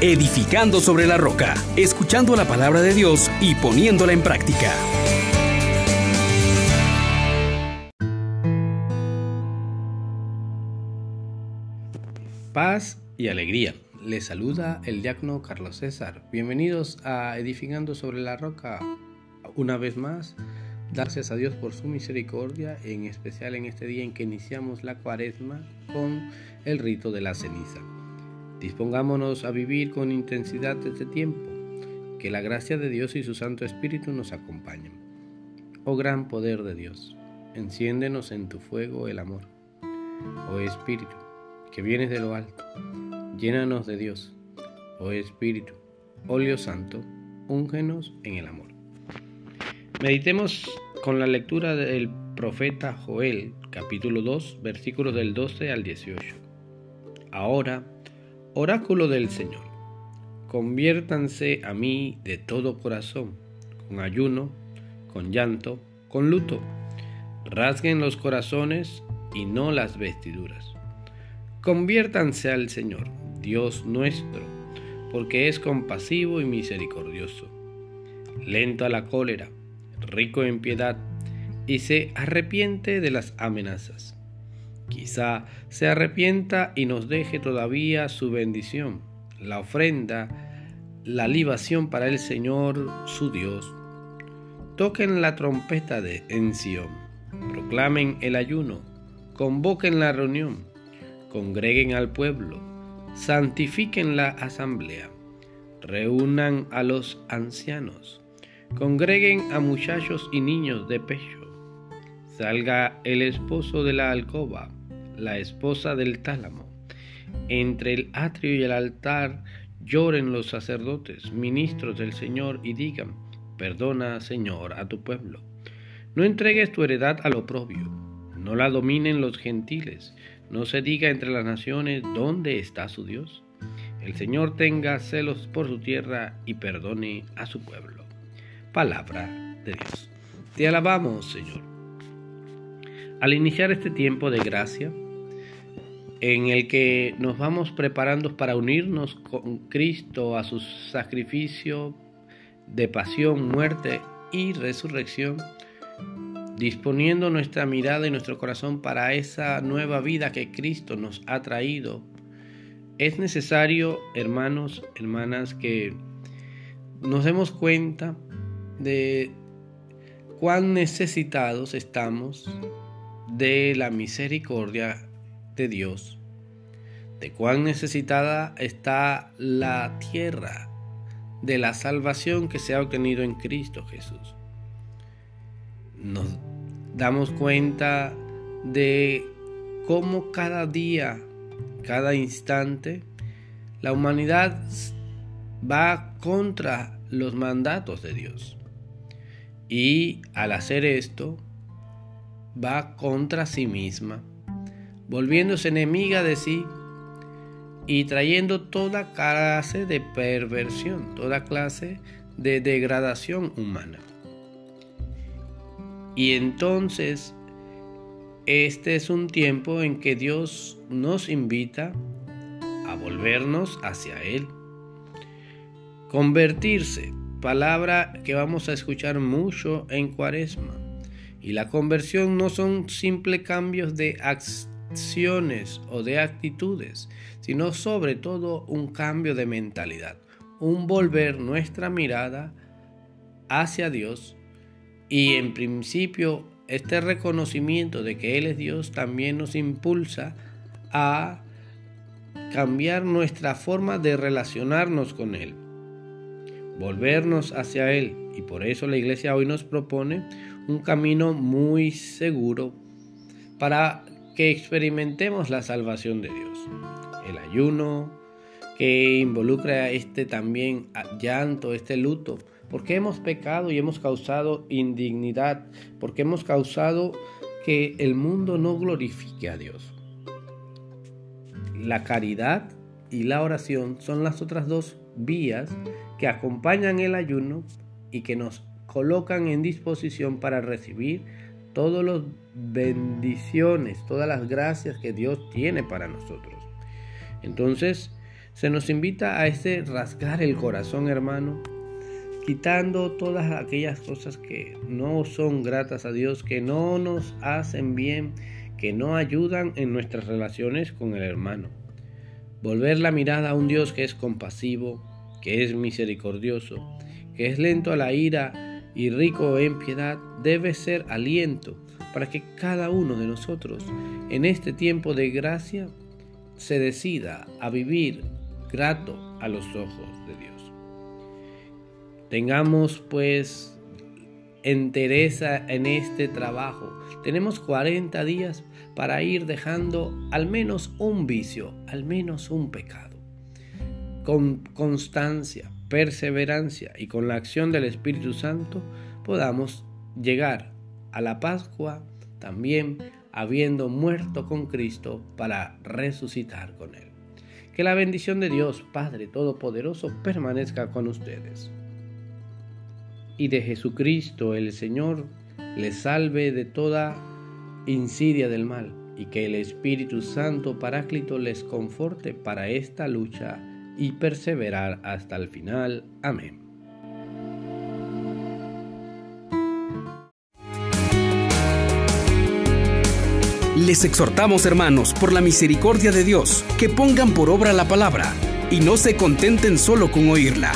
edificando sobre la roca, escuchando la palabra de Dios y poniéndola en práctica. Paz y alegría. Les saluda el diácono Carlos César. Bienvenidos a Edificando sobre la roca. Una vez más, gracias a Dios por su misericordia, en especial en este día en que iniciamos la cuaresma con el rito de la ceniza. Dispongámonos a vivir con intensidad este tiempo, que la gracia de Dios y su Santo Espíritu nos acompañen. Oh gran poder de Dios, enciéndenos en tu fuego el amor. Oh Espíritu, que vienes de lo alto, llénanos de Dios. Oh Espíritu, óleo santo, úngenos en el amor. Meditemos con la lectura del profeta Joel, capítulo 2, versículos del 12 al 18. Ahora, Oráculo del Señor. Conviértanse a mí de todo corazón, con ayuno, con llanto, con luto. Rasguen los corazones y no las vestiduras. Conviértanse al Señor, Dios nuestro, porque es compasivo y misericordioso, lento a la cólera, rico en piedad, y se arrepiente de las amenazas. Quizá se arrepienta y nos deje todavía su bendición, la ofrenda, la libación para el Señor su Dios. Toquen la trompeta de en proclamen el ayuno, convoquen la reunión, congreguen al pueblo, santifiquen la asamblea, reúnan a los ancianos, congreguen a muchachos y niños de pecho, salga el esposo de la alcoba, la esposa del tálamo. Entre el atrio y el altar lloren los sacerdotes, ministros del Señor, y digan, perdona, Señor, a tu pueblo. No entregues tu heredad al oprobio, no la dominen los gentiles, no se diga entre las naciones dónde está su Dios. El Señor tenga celos por su tierra y perdone a su pueblo. Palabra de Dios. Te alabamos, Señor. Al iniciar este tiempo de gracia, en el que nos vamos preparando para unirnos con Cristo a su sacrificio de pasión, muerte y resurrección, disponiendo nuestra mirada y nuestro corazón para esa nueva vida que Cristo nos ha traído. Es necesario, hermanos, hermanas, que nos demos cuenta de cuán necesitados estamos de la misericordia de Dios, de cuán necesitada está la tierra de la salvación que se ha obtenido en Cristo Jesús. Nos damos cuenta de cómo cada día, cada instante, la humanidad va contra los mandatos de Dios. Y al hacer esto, va contra sí misma volviéndose enemiga de sí y trayendo toda clase de perversión, toda clase de degradación humana. Y entonces, este es un tiempo en que Dios nos invita a volvernos hacia Él. Convertirse, palabra que vamos a escuchar mucho en cuaresma. Y la conversión no son simples cambios de acción acciones o de actitudes, sino sobre todo un cambio de mentalidad, un volver nuestra mirada hacia Dios y en principio este reconocimiento de que Él es Dios también nos impulsa a cambiar nuestra forma de relacionarnos con Él, volvernos hacia Él. Y por eso la iglesia hoy nos propone un camino muy seguro para que experimentemos la salvación de Dios. El ayuno, que involucra este también llanto, este luto, porque hemos pecado y hemos causado indignidad, porque hemos causado que el mundo no glorifique a Dios. La caridad y la oración son las otras dos vías que acompañan el ayuno y que nos colocan en disposición para recibir todas las bendiciones, todas las gracias que Dios tiene para nosotros. Entonces, Se nos invita a este rasgar el corazón, hermano, quitando todas aquellas cosas que no son gratas a Dios, que no nos hacen bien, que no ayudan en nuestras relaciones con el hermano. Volver la mirada a un Dios que es compasivo, que es misericordioso, que es lento a la ira y rico en piedad, debe ser aliento para que cada uno de nosotros en este tiempo de gracia se decida a vivir grato a los ojos de Dios. Tengamos pues entereza en este trabajo. Tenemos 40 días para ir dejando al menos un vicio, al menos un pecado. Con constancia, perseverancia y con la acción del Espíritu Santo podamos llegar a la Pascua también habiendo muerto con Cristo para resucitar con Él. Que la bendición de Dios, Padre Todopoderoso, permanezca con ustedes. Y de Jesucristo el Señor les salve de toda insidia del mal, y que el Espíritu Santo Paráclito les conforte para esta lucha y perseverar hasta el final. Amén. Les exhortamos, hermanos, por la misericordia de Dios, que pongan por obra la palabra y no se contenten solo con oírla